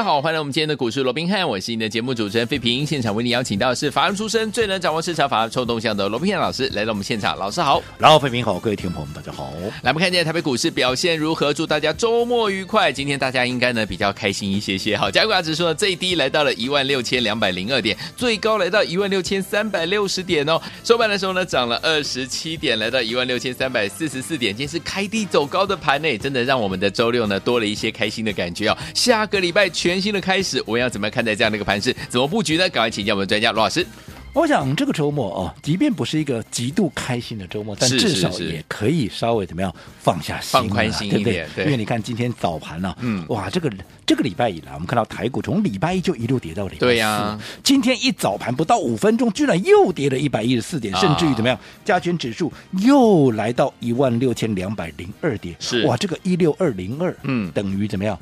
家好，欢迎来我们今天的股市罗宾汉，我是你的节目主持人费平。现场为你邀请到的是法人出身、最能掌握市场法人臭动向的罗宾汉老师来到我们现场，老师好，然后费平好，各位听众朋友们大家好。来，我们看今天台北股市表现如何？祝大家周末愉快。今天大家应该呢比较开心一些些。好，加权指数呢最低来到了一万六千两百零二点，最高来到一万六千三百六十点哦。收盘的时候呢涨了二十七点，来到一万六千三百四十四点。今天是开低走高的盘内，真的让我们的周六呢多了一些开心的感觉哦。下个礼拜全新的开始。我要怎么看待这样的一个盘势？怎么布局呢？赶快请教我们的专家罗老师。我想这个周末哦，即便不是一个极度开心的周末，但至少也可以稍微怎么样放下心，放宽心一点，对不对？对，因为你看今天早盘呢、啊，嗯，哇，这个这个礼拜以来，我们看到台股从礼拜一就一路跌到礼拜四，对呀、啊。今天一早盘不到五分钟，居然又跌了一百一十四点，甚至于怎么样？加权指数又来到一万六千两百零二点，是哇，这个一六二零二，嗯，等于怎么样？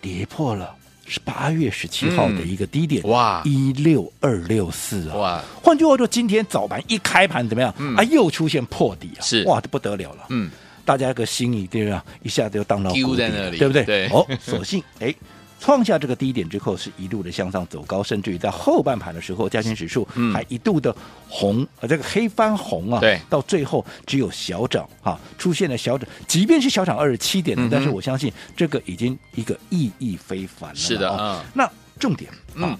跌破了。是八月十七号的一个低点，嗯、哇，一六二六四啊，哇！换句话说，今天早盘一开盘怎么样？嗯、啊，又出现破底啊，是哇，这不得了了，嗯，大家一个心一定啊？一下子就荡到谷底在那里，对不对？对，哦，所幸哎。创下这个低点之后，是一路的向上走高，甚至于在后半盘的时候，加权指数还一度的红，呃，这个黑翻红啊，对，到最后只有小涨哈，出现了小涨，即便是小涨二十七点的，但是我相信这个已经一个意义非凡了。是的啊，那重点啊，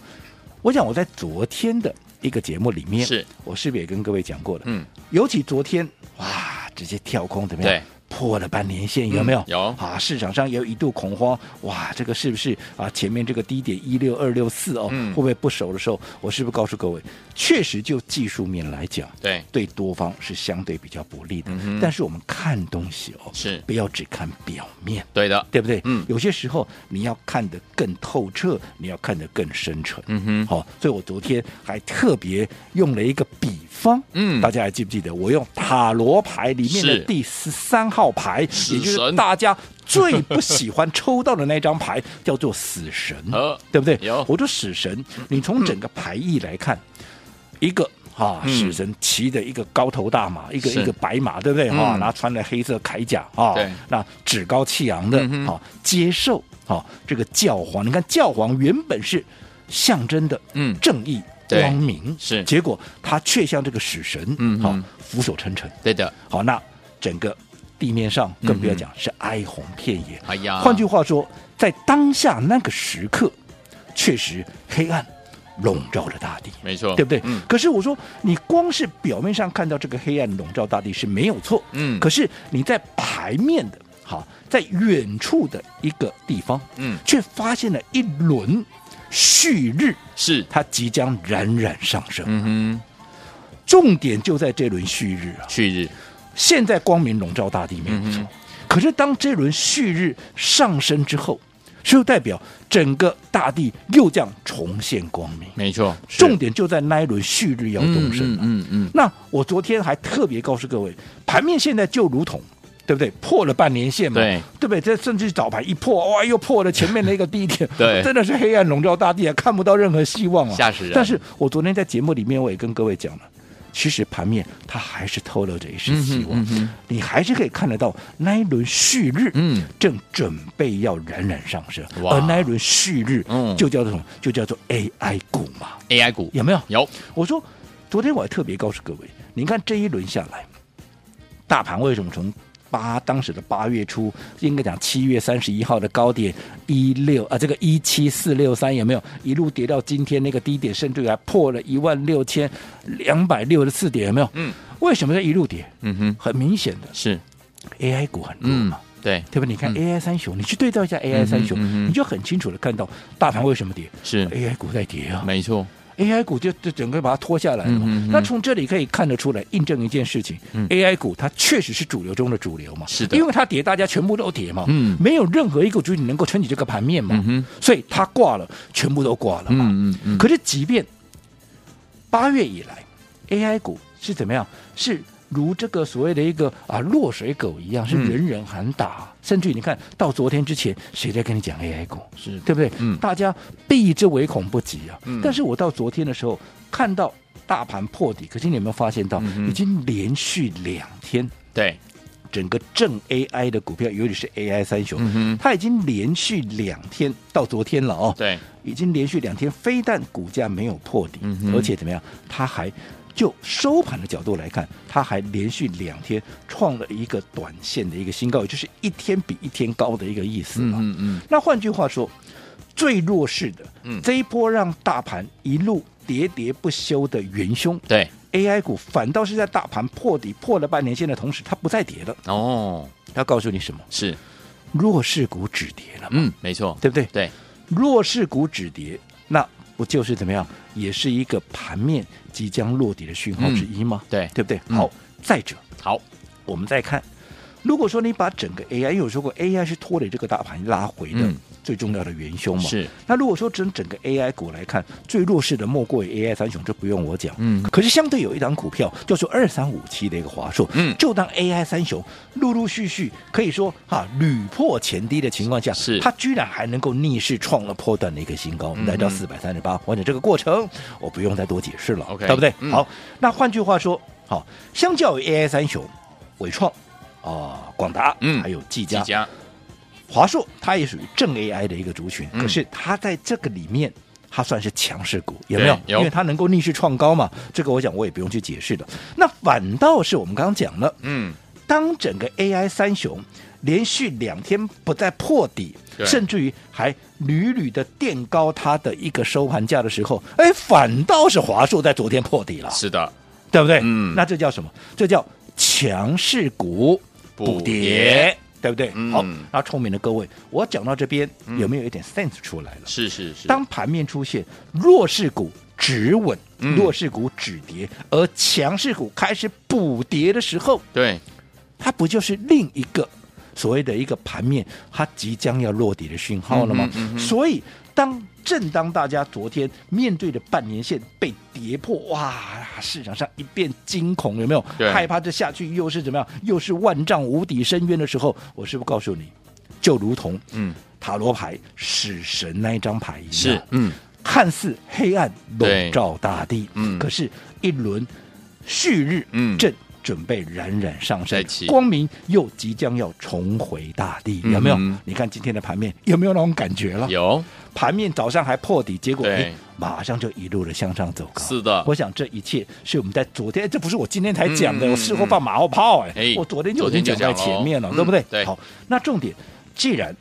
我想我在昨天的一个节目里面，是我是不是也跟各位讲过了？嗯，尤其昨天哇，直接跳空怎么样？对。破了半年线有没有？嗯、有啊，市场上也有一度恐慌，哇，这个是不是啊？前面这个低点一六二六四哦，嗯、会不会不熟的时候，我是不是告诉各位，确实就技术面来讲，对对多方是相对比较不利的。嗯、但是我们看东西哦，是不要只看表面，对的，对不对？嗯，有些时候你要看得更透彻，你要看得更深沉。嗯哼，好、哦，所以我昨天还特别用了一个比方，嗯，大家还记不记得？我用塔罗牌里面的第十三号。号牌，也就是大家最不喜欢抽到的那张牌，叫做死神，对不对？有，我说死神，你从整个牌意来看，一个啊，死神骑着一个高头大马，一个一个白马，对不对？哈，然后穿着黑色铠甲啊，那趾高气扬的啊，接受啊这个教皇。你看教皇原本是象征的嗯。正义光明，是，结果他却像这个死神，嗯，好俯首称臣，对的。好，那整个。地面上更不要讲，是哀鸿遍野。哎呀，换句话说，在当下那个时刻，确实黑暗笼罩着大地，没错，对不对？嗯。可是我说，你光是表面上看到这个黑暗笼罩大地是没有错，嗯。可是你在牌面的，好，在远处的一个地方，嗯，却发现了一轮旭日，是它即将冉冉上升。嗯哼，重点就在这轮旭日啊，旭日。现在光明笼罩大地没有错，可是当这轮旭日上升之后，就代表整个大地又将重现光明。没错，重点就在那一轮旭日要动身了。嗯嗯。那我昨天还特别告诉各位，盘面现在就如同对不对？破了半年线嘛，对对不对？这甚至早盘一破，哇，又破了前面那个低点，对，真的是黑暗笼罩大地啊，看不到任何希望啊，吓死人。但是我昨天在节目里面我也跟各位讲了。其实盘面它还是透露着一丝希望，你还是可以看得到那一轮旭日，嗯，正准备要冉冉上升，哇而那一轮旭日，嗯，就叫做什么？就叫做 AI 股嘛，AI 股有没有？有。我说昨天我还特别告诉各位，你看这一轮下来，大盘为什么从？八当时的八月初，应该讲七月三十一号的高点一六啊，这个一七四六三有没有？一路跌到今天那个低点，甚至还破了一万六千两百六十四点，有没有？嗯，为什么要一路跌？嗯哼，很明显的是。AI 股很弱嘛，嗯、对，对吧？你看 AI 三雄，嗯、你去对照一下 AI 三雄，嗯、你就很清楚的看到大盘为什么跌，是。AI 股在跌啊，没错。AI 股就就整个把它拖下来了嘛，嗯嗯嗯，那从这里可以看得出来，印证一件事情，嗯，AI 股它确实是主流中的主流嘛，是的，因为它跌，大家全部都跌嘛，嗯，没有任何一个主体能够撑起这个盘面嘛，嗯，所以它挂了，全部都挂了嘛，嗯嗯嗯。可是即便八月以来，AI 股是怎么样？是如这个所谓的一个啊落水狗一样，是人人喊打，嗯、甚至于你看到昨天之前，谁在跟你讲 AI 股，是。对不对？嗯，大家避之唯恐不及啊。嗯，但是我到昨天的时候看到大盘破底，可是你有没有发现到，已经连续两天，对。整个正 AI 的股票，尤其是 AI 三雄，嗯、它已经连续两天到昨天了哦，对，已经连续两天，非但股价没有破底，嗯、而且怎么样，它还就收盘的角度来看，它还连续两天创了一个短线的一个新高，也就是一天比一天高的一个意思嘛。嗯嗯，那换句话说，最弱势的，嗯，这一波让大盘一路喋喋不休的元凶，对。AI 股反倒是在大盘破底破了半年线的同时，它不再跌了哦。要告诉你什么？是弱势股止跌了。嗯，没错，对不对？对，弱势股止跌，那不就是怎么样？也是一个盘面即将落底的讯号之一吗？嗯、对，对不对？嗯、好，再者，好，我们再看，如果说你把整个 AI，因为我说过 AI 是拖累这个大盘拉回的。嗯最重要的元凶嘛，是。那如果说整整个 AI 股来看，最弱势的莫过于 AI 三雄，这不用我讲。嗯。可是相对有一档股票叫做二三五七的一个华硕，嗯，就当 AI 三雄陆陆续续可以说哈屡破前低的情况下，是。它居然还能够逆势创了破段的一个新高，嗯、来到四百三十八。完整这个过程，我不用再多解释了，OK，对不对？嗯、好，那换句话说，好，相较于 AI 三雄，伟创啊、广、呃、达，嗯，还有技嘉。技嘉华硕它也属于正 AI 的一个族群，嗯、可是它在这个里面，它算是强势股，有没有？有，因为它能够逆势创高嘛。这个我想我也不用去解释的。那反倒是我们刚刚讲了，嗯，当整个 AI 三雄连续两天不再破底，甚至于还屡屡的垫高它的一个收盘价的时候，哎，反倒是华硕在昨天破底了。是的，对不对？嗯，那这叫什么？这叫强势股补跌。对不对？嗯、好，那聪明的各位，我讲到这边、嗯、有没有一点 sense 出来了？是是是。当盘面出现弱势股止稳、嗯、弱势股止跌，而强势股开始补跌的时候，对，它不就是另一个所谓的一个盘面它即将要落底的讯号了吗？所以当。正当大家昨天面对的半年线被跌破，哇，市场上一片惊恐，有没有？害怕这下去又是怎么样？又是万丈无底深渊的时候，我是不是告诉你，就如同嗯塔罗牌死神那一张牌一样，是嗯，看似黑暗笼罩大地，嗯，可是一轮旭日嗯正准备冉冉上升，光明又即将要重回大地，有没有？嗯、你看今天的盘面有没有那种感觉了？有。盘面早上还破底，结果哎，马上就一路的向上走高。是的，我想这一切是我们在昨天，这不是我今天才讲的，嗯、我事后放马后炮哎，哎我昨天就已经讲在前面了，对不对？对。好，那重点，既然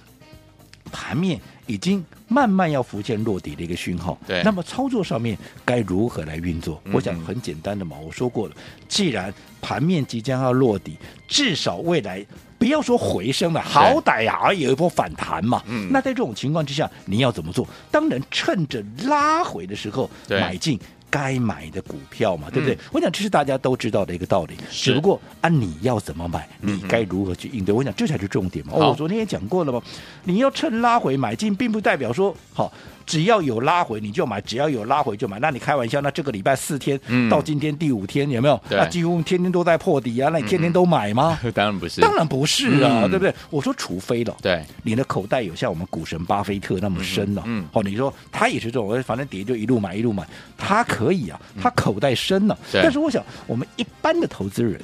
盘面已经慢慢要浮现落底的一个讯号，对，那么操作上面该如何来运作？嗯、我想很简单的嘛，我说过了，既然盘面即将要落底，至少未来。不要说回升了，好歹呀，也有一波反弹嘛。嗯，那在这种情况之下，你要怎么做？当然趁着拉回的时候买进该买的股票嘛，对不对？嗯、我想这是大家都知道的一个道理。只不过啊，你要怎么买，你该如何去应对？嗯、我想这才是重点嘛。哦，我昨天也讲过了嘛，你要趁拉回买进，并不代表说好。只要有拉回你就买，只要有拉回就买。那你开玩笑？那这个礼拜四天、嗯、到今天第五天有没有？那几乎天天都在破底啊！那你天天都买吗？嗯、当然不是，当然不是啊，嗯、对不对？我说除非了，对，你的口袋有像我们股神巴菲特那么深了、啊。嗯，哦，你说他也是这种，反正跌就一路买一路买，他可以啊，他口袋深了、啊。嗯、但是我想，我们一般的投资人，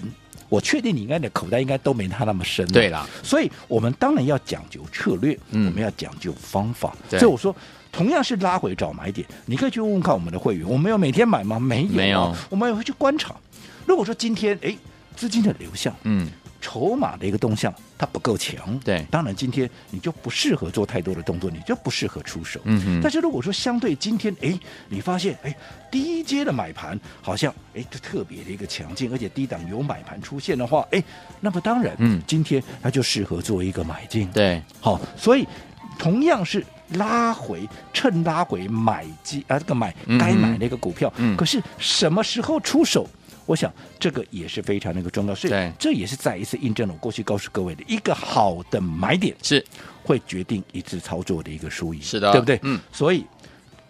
我确定你应该的口袋应该都没他那么深、啊。对了，所以我们当然要讲究策略，嗯、我们要讲究方法。所以我说。同样是拉回找买点，你可以去问问看我们的会员，我们有每天买吗？没有，没有。我们也会去观察。如果说今天哎资金的流向，嗯，筹码的一个动向它不够强，对，当然今天你就不适合做太多的动作，你就不适合出手。嗯哼。但是如果说相对今天哎，你发现哎低阶的买盘好像哎就特别的一个强劲，而且低档有买盘出现的话，哎，那么当然，嗯，今天它就适合做一个买进。对，好，所以同样是。拉回，趁拉回买机啊，这个买该买的一个股票。嗯，可是什么时候出手？我想这个也是非常的一个重要。所以这也是再一次印证了我过去告诉各位的一个好的买点是会决定一次操作的一个输赢。是的，对不对？嗯。所以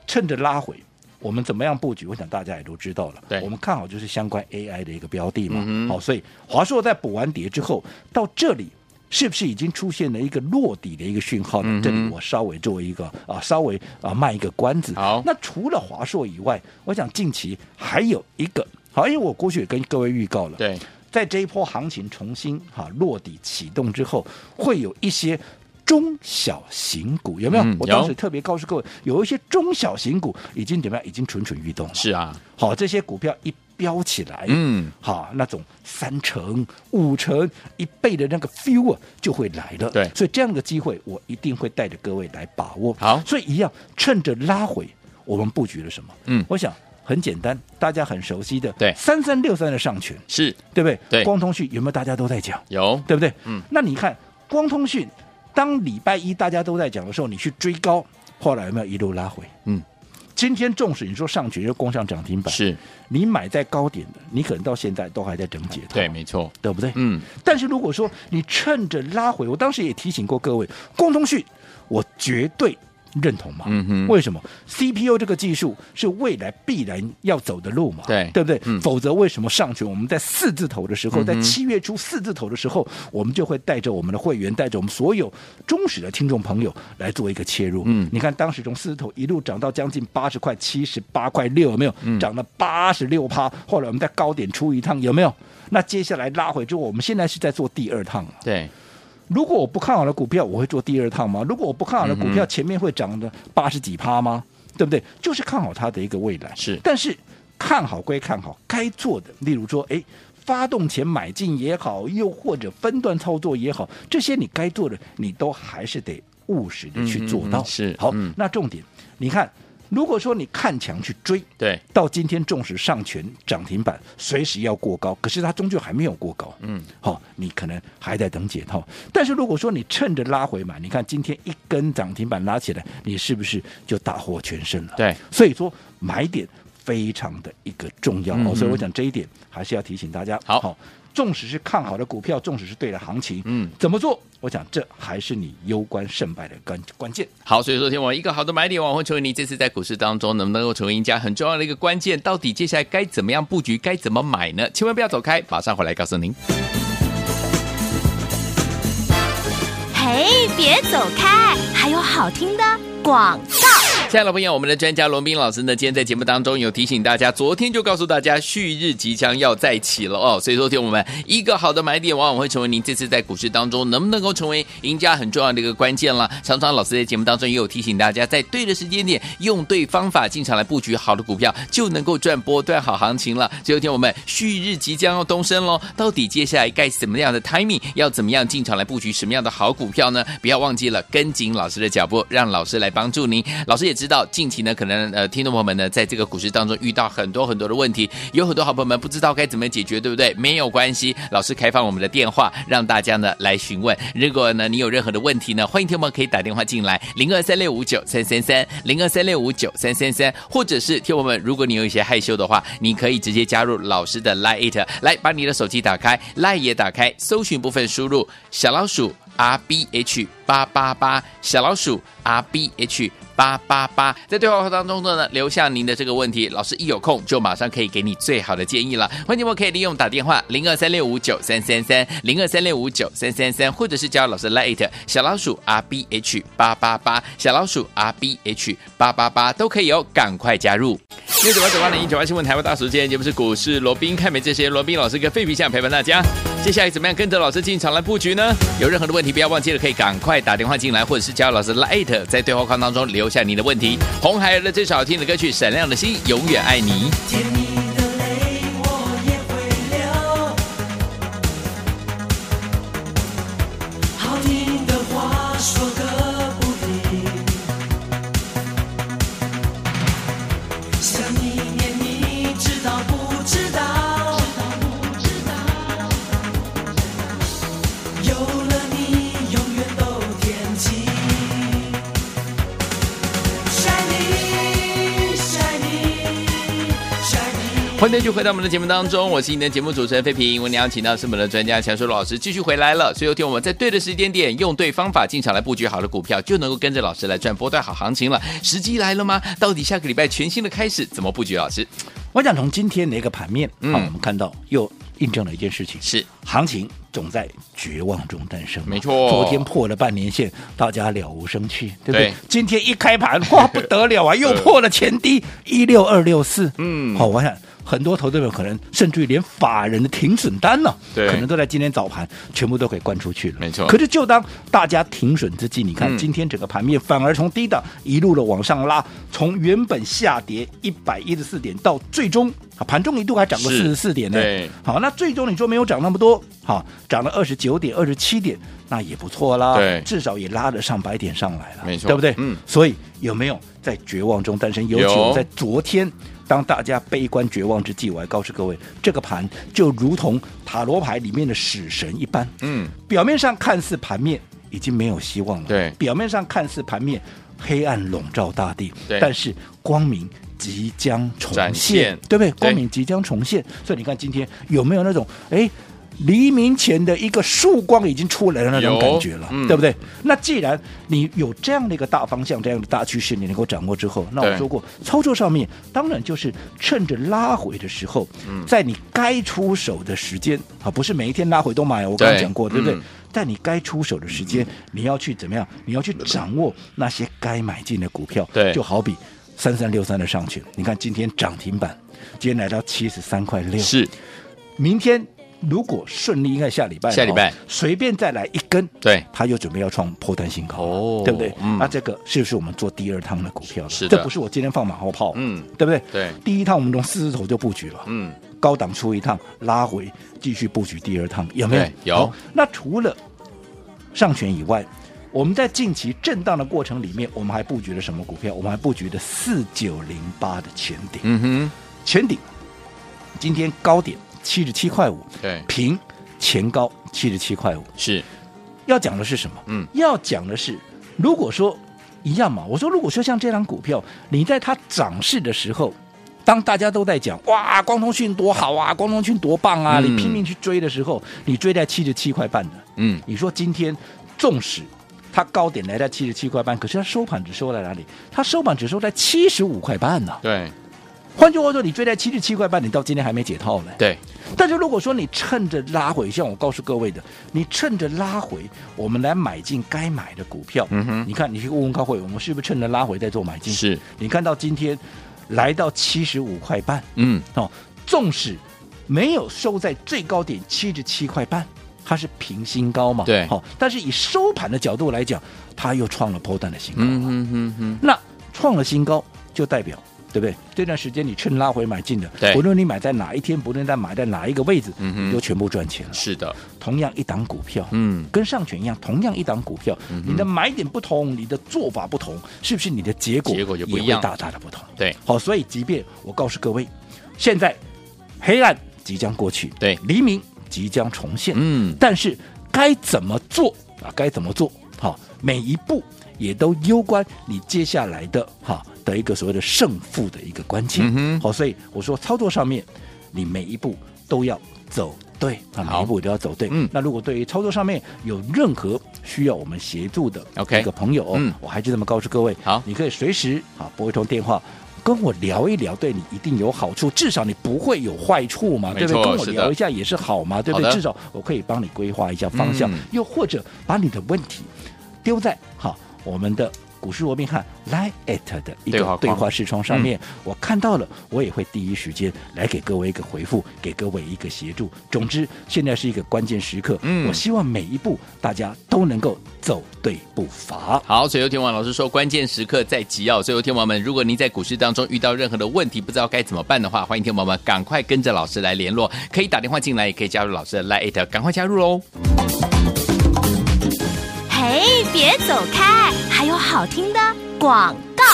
趁着拉回，我们怎么样布局？我想大家也都知道了。对，我们看好就是相关 AI 的一个标的嘛。嗯、好，所以华硕在补完跌之后，到这里是不是已经出现了一个落底的一个讯号呢？嗯、这里我稍微作为一个啊，稍微啊卖一个关子。好，那除了华硕以外，我想近期还有一个好，因为我过去也跟各位预告了。对，在这一波行情重新哈、啊、落底启动之后，会有一些。中小型股有没有？嗯、我当时特别告诉各位，有一些中小型股已经怎么样？已经蠢蠢欲动了。是啊，好，这些股票一飙起来，嗯，好，那种三成、五成、一倍的那个 feel 啊，就会来了。对，所以这样的机会，我一定会带着各位来把握。好，所以一样，趁着拉回，我们布局了什么？嗯，我想很简单，大家很熟悉的，对，三三六三的上权是对不对？对，光通讯有没有？大家都在讲，有，对不对？嗯，那你看光通讯。当礼拜一大家都在讲的时候，你去追高，后来有没有一路拉回？嗯，今天纵使你说上去又攻上涨停板，是你买在高点的，你可能到现在都还在整解套，对，没错，对不对？嗯。但是如果说你趁着拉回，我当时也提醒过各位，光通讯，我绝对。认同吗？嗯哼，为什么 CPU 这个技术是未来必然要走的路嘛？对，对不对？嗯、否则为什么上去我们在四字头的时候，嗯、在七月初四字头的时候，我们就会带着我们的会员，带着我们所有忠实的听众朋友来做一个切入？嗯，你看当时从四字头一路涨到将近八十块，七十八块六，有没有？嗯、涨了八十六趴。后来我们在高点出一趟，有没有？那接下来拉回之后，我们现在是在做第二趟了。对。如果我不看好的股票，我会做第二趟吗？如果我不看好的股票，前面会涨的八十几趴吗？对不对？就是看好它的一个未来。是，但是看好归看好，该做的，例如说，哎，发动前买进也好，又或者分段操作也好，这些你该做的，你都还是得务实的去做到。嗯、是，好，嗯、那重点，你看。如果说你看强去追，对，到今天纵使上权涨停板，随时要过高，可是它终究还没有过高，嗯，好、哦，你可能还在等解套。但是如果说你趁着拉回买，你看今天一根涨停板拉起来，你是不是就大获全胜了？对，所以说买点非常的一个重要、嗯、哦，所以我讲这一点还是要提醒大家。好。好纵使是看好的股票，纵使是对的行情，嗯，怎么做？我想这还是你攸关胜败的关关键。好，所以说，天王一个好的买点，往后成为你这次在股市当中能不能够成为赢家很重要的一个关键。到底接下来该怎么样布局，该怎么买呢？千万不要走开，马上回来告诉您。嘿，别走开，还有好听的广告。亲爱的朋友，我们的专家罗宾老师呢，今天在节目当中有提醒大家，昨天就告诉大家旭日即将要再起了哦，所以说听我们一个好的买点，往往会成为您这次在股市当中能不能够成为赢家很重要的一个关键了。常常老师在节目当中也有提醒大家，在对的时间点，用对方法进场来布局好的股票，就能够赚波段好行情了。最后听我们旭日即将要东升喽，到底接下来该怎么样的 timing，要怎么样进场来布局什么样的好股票呢？不要忘记了跟紧老师的脚步，让老师来帮助您。老师也。知道近期呢，可能呃，听众朋友们呢，在这个股市当中遇到很多很多的问题，有很多好朋友们不知道该怎么解决，对不对？没有关系，老师开放我们的电话，让大家呢来询问。如果呢你有任何的问题呢，欢迎听众们可以打电话进来，零二三六五九三三三，零二三六五九三三三，或者是听众们，如果你有一些害羞的话，你可以直接加入老师的 Line，来把你的手机打开，Line 也打开，搜寻部分输入小老鼠 R B H 八八八，小老鼠 R B H。八八八，在对话框当中呢，留下您的这个问题，老师一有空就马上可以给你最好的建议了。欢迎你们可以利用打电话零二三六五九三三三零二三六五九三三三，或者是加老师 Lite 小老鼠 R B H 八八八小老鼠 R B H 八八八都可以哦，赶快加入。六九八九八零一九八新闻台湾大时间节目是股市罗宾看美这些罗宾老师跟费皮相陪伴大家。接下来怎么样跟着老师进场来布局呢？有任何的问题不要忘记了，可以赶快打电话进来，或者是加老师 Lite 在对话框当中留。留下你的问题，红孩儿的这首好听的歌曲《闪亮的心》，永远爱你。欢迎继续回到我们的节目当中，我是你的节目主持人费平。我们邀请到是我们的专家强叔老师继续回来了。所以有天我们在对的时间点，用对方法进场来布局好的股票，就能够跟着老师来赚波段好行情了。时机来了吗？到底下个礼拜全新的开始怎么布局？老师，我想从今天的一个盘面，嗯，我们看到又印证了一件事情，是行情总在绝望中诞生。没错昨天破了半年线，大家了无生趣，对不对？对今天一开盘，哇，不得了啊，又破了前低一六二六四。嗯好，我想很多投资者可能甚至于连法人的停损单呢、对可能都在今天早盘全部都给灌出去了。没错可是就当大家停损之际，你看、嗯今天整个盘面反而从低档一路的往上拉，从原本下跌一百一十四点到最终啊盘中一度还涨过四十四点呢。对好，那最终你说没有涨那么多，好，涨了二十九点、二十七点，那也不错啦。对至少也拉了上百点上来了，没错对不对？嗯所以有没有在绝望中诞生？尤其有我在昨天。当大家悲观绝望之际，我还告诉各位，这个盘就如同塔罗牌里面的死神一般，嗯，表面上看似盘面已经没有希望了，对。表面上看似盘面黑暗笼罩大地，对。但是光明即将重现现，对不对？光明即将重现，所以你看今天有没有那种哎？黎明前的一个曙光已经出来了那种感觉了，嗯对不对？那既然你有这样的一个大方向、这样的大趋势，你能够掌握之后，那我说过，操作上面当然就是趁着拉回的时候，嗯在你该出手的时间啊，不是每一天拉回都买，我刚刚讲过，对不对？嗯在你该出手的时间，你要去怎么样？你要去掌握那些该买进的股票。对就好比三三六三的上去，你看今天涨停板，今天来到七十三块六，是明天如果顺利，应该下礼拜了下礼拜哦随便再来一根，对他又准备要创破单新高，哦对不对？嗯那这个是不是我们做第二趟的股票了？是的这不是我今天放马后炮，嗯对不对？对第一趟我们从四字头就布局了，嗯，高档出一趟，拉回继续布局第二趟，有没有？有那除了上权以外，我们在近期震荡的过程里面，我们还布局了什么股票？我们还布局了四九零八的前顶，嗯哼，前顶今天高点七十七块五，对，平前高七十七块五。是。要讲的是什么？嗯。要讲的是，如果说一样嘛，我说如果说像这张股票，你在它涨势的时候，当大家都在讲哇，光通讯多好啊，光通讯多棒啊，嗯。你拼命去追的时候，你追在七十七块半的，嗯，你说今天纵使它高点来在七十七块半，可是它收盘只收在哪里？它收盘只收在七十五块半呢、对换句话说，你追在七十七块半，你到今天还没解套呢。对，但是如果说你趁着拉回，像我告诉各位的，你趁着拉回，我们来买进该买的股票。嗯哼你看，你去问问高会，我们是不是趁着拉回在做买进？是，你看到今天来到七十五块半嗯，哦，纵使没有收在最高点七十七块半，它是平新高嘛？对好、但是以收盘的角度来讲，它又创了波段的新高。嗯哼哼哼，那创了新高，就代表对不对？这段时间你趁拉回买进的，对不论你买在哪一天，不论在买在哪一个位置，嗯哼你都全部赚钱了。是的，同样一档股票，嗯，跟上权一样，同样一档股票，嗯你的买点不同，你的做法不同，是不是你的结果结果就不一样大大的不同？对，好，所以即便我告诉各位，现在黑暗即将过去，对黎明即将重现，嗯，但是该怎么做啊？该怎么做？好，每一步也都攸关你接下来的哈的一个所谓的胜负的一个关键。好，所以我说操作上面，你每一步都要走对啊，每一步都要走对。嗯那如果对于操作上面有任何需要我们协助的 OK 一个朋友，哦嗯我还是这么告诉各位，好你可以随时啊拨一通电话。跟我聊一聊，对你一定有好处，至少你不会有坏处嘛，对不对？跟我聊一下也是好嘛，对不对？至少我可以帮你规划一下方向，嗯又或者把你的问题丢在好我们的股市罗宾汉 Line at 的一个对话视窗上面，我看到了，我也会第一时间来给各位一个回复，给各位一个协助。总之，现在是一个关键时刻，嗯我希望每一步大家都能够走对步伐。好，所以有天王老师说，关键时刻在即哦。所以有天王们，如果您在股市当中遇到任何的问题，不知道该怎么办的话，欢迎天王们赶快跟着老师来联络，可以打电话进来，也可以加入老师的 Line，赶快加入喽。哎，别走开，还有好听的广告。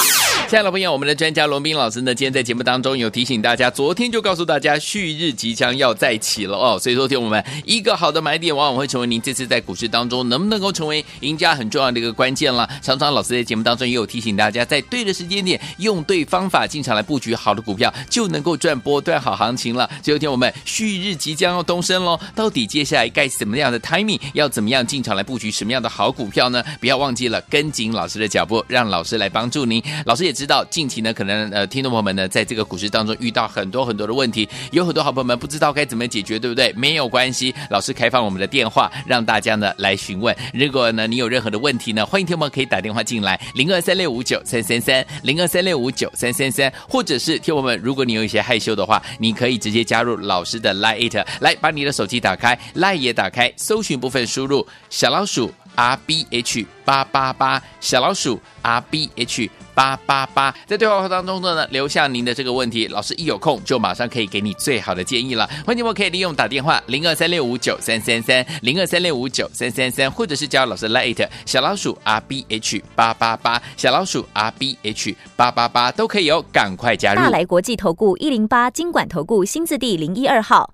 亲爱的朋友，我们的专家罗宾老师呢，今天在节目当中有提醒大家，昨天就告诉大家旭日即将要再起了哦，所以说听我们一个好的买点，往往会成为您这次在股市当中能不能够成为赢家很重要的一个关键了。常常老师在节目当中也有提醒大家，在对的时间点，用对方法进场来布局好的股票，就能够赚波段好行情了。最后听我们旭日即将要东升喽，到底接下来该怎么样的 timing，要怎么样进场来布局什么样的好股票呢？不要忘记了跟紧老师的脚步，让老师来帮助您。老师也知知道近期呢，可能呃，听众朋友们呢，在这个股市当中遇到很多很多的问题，有很多好朋友们不知道该怎么解决，对不对？没有关系，老师开放我们的电话，让大家呢来询问。如果呢你有任何的问题呢，欢迎听众们可以打电话进来，零二三六五九三三三，零二三六五九三三三，或者是听众们，如果你有一些害羞的话，你可以直接加入老师的 Line，来把你的手机打开，Line 也打开，搜寻部分输入小老鼠 R B H 八八八，小老鼠 R B H。八八八，在对话当中呢，留下您的这个问题，老师一有空就马上可以给你最好的建议了。欢迎你们可以利用打电话零二三六五九三三三零二三六五九三三三，或者是加老师 Lite 小老鼠 R B H 八八八小老鼠 R B H 八八八都可以哦，赶快加入。大来国际投顾一零八金管投顾新字第零一二号，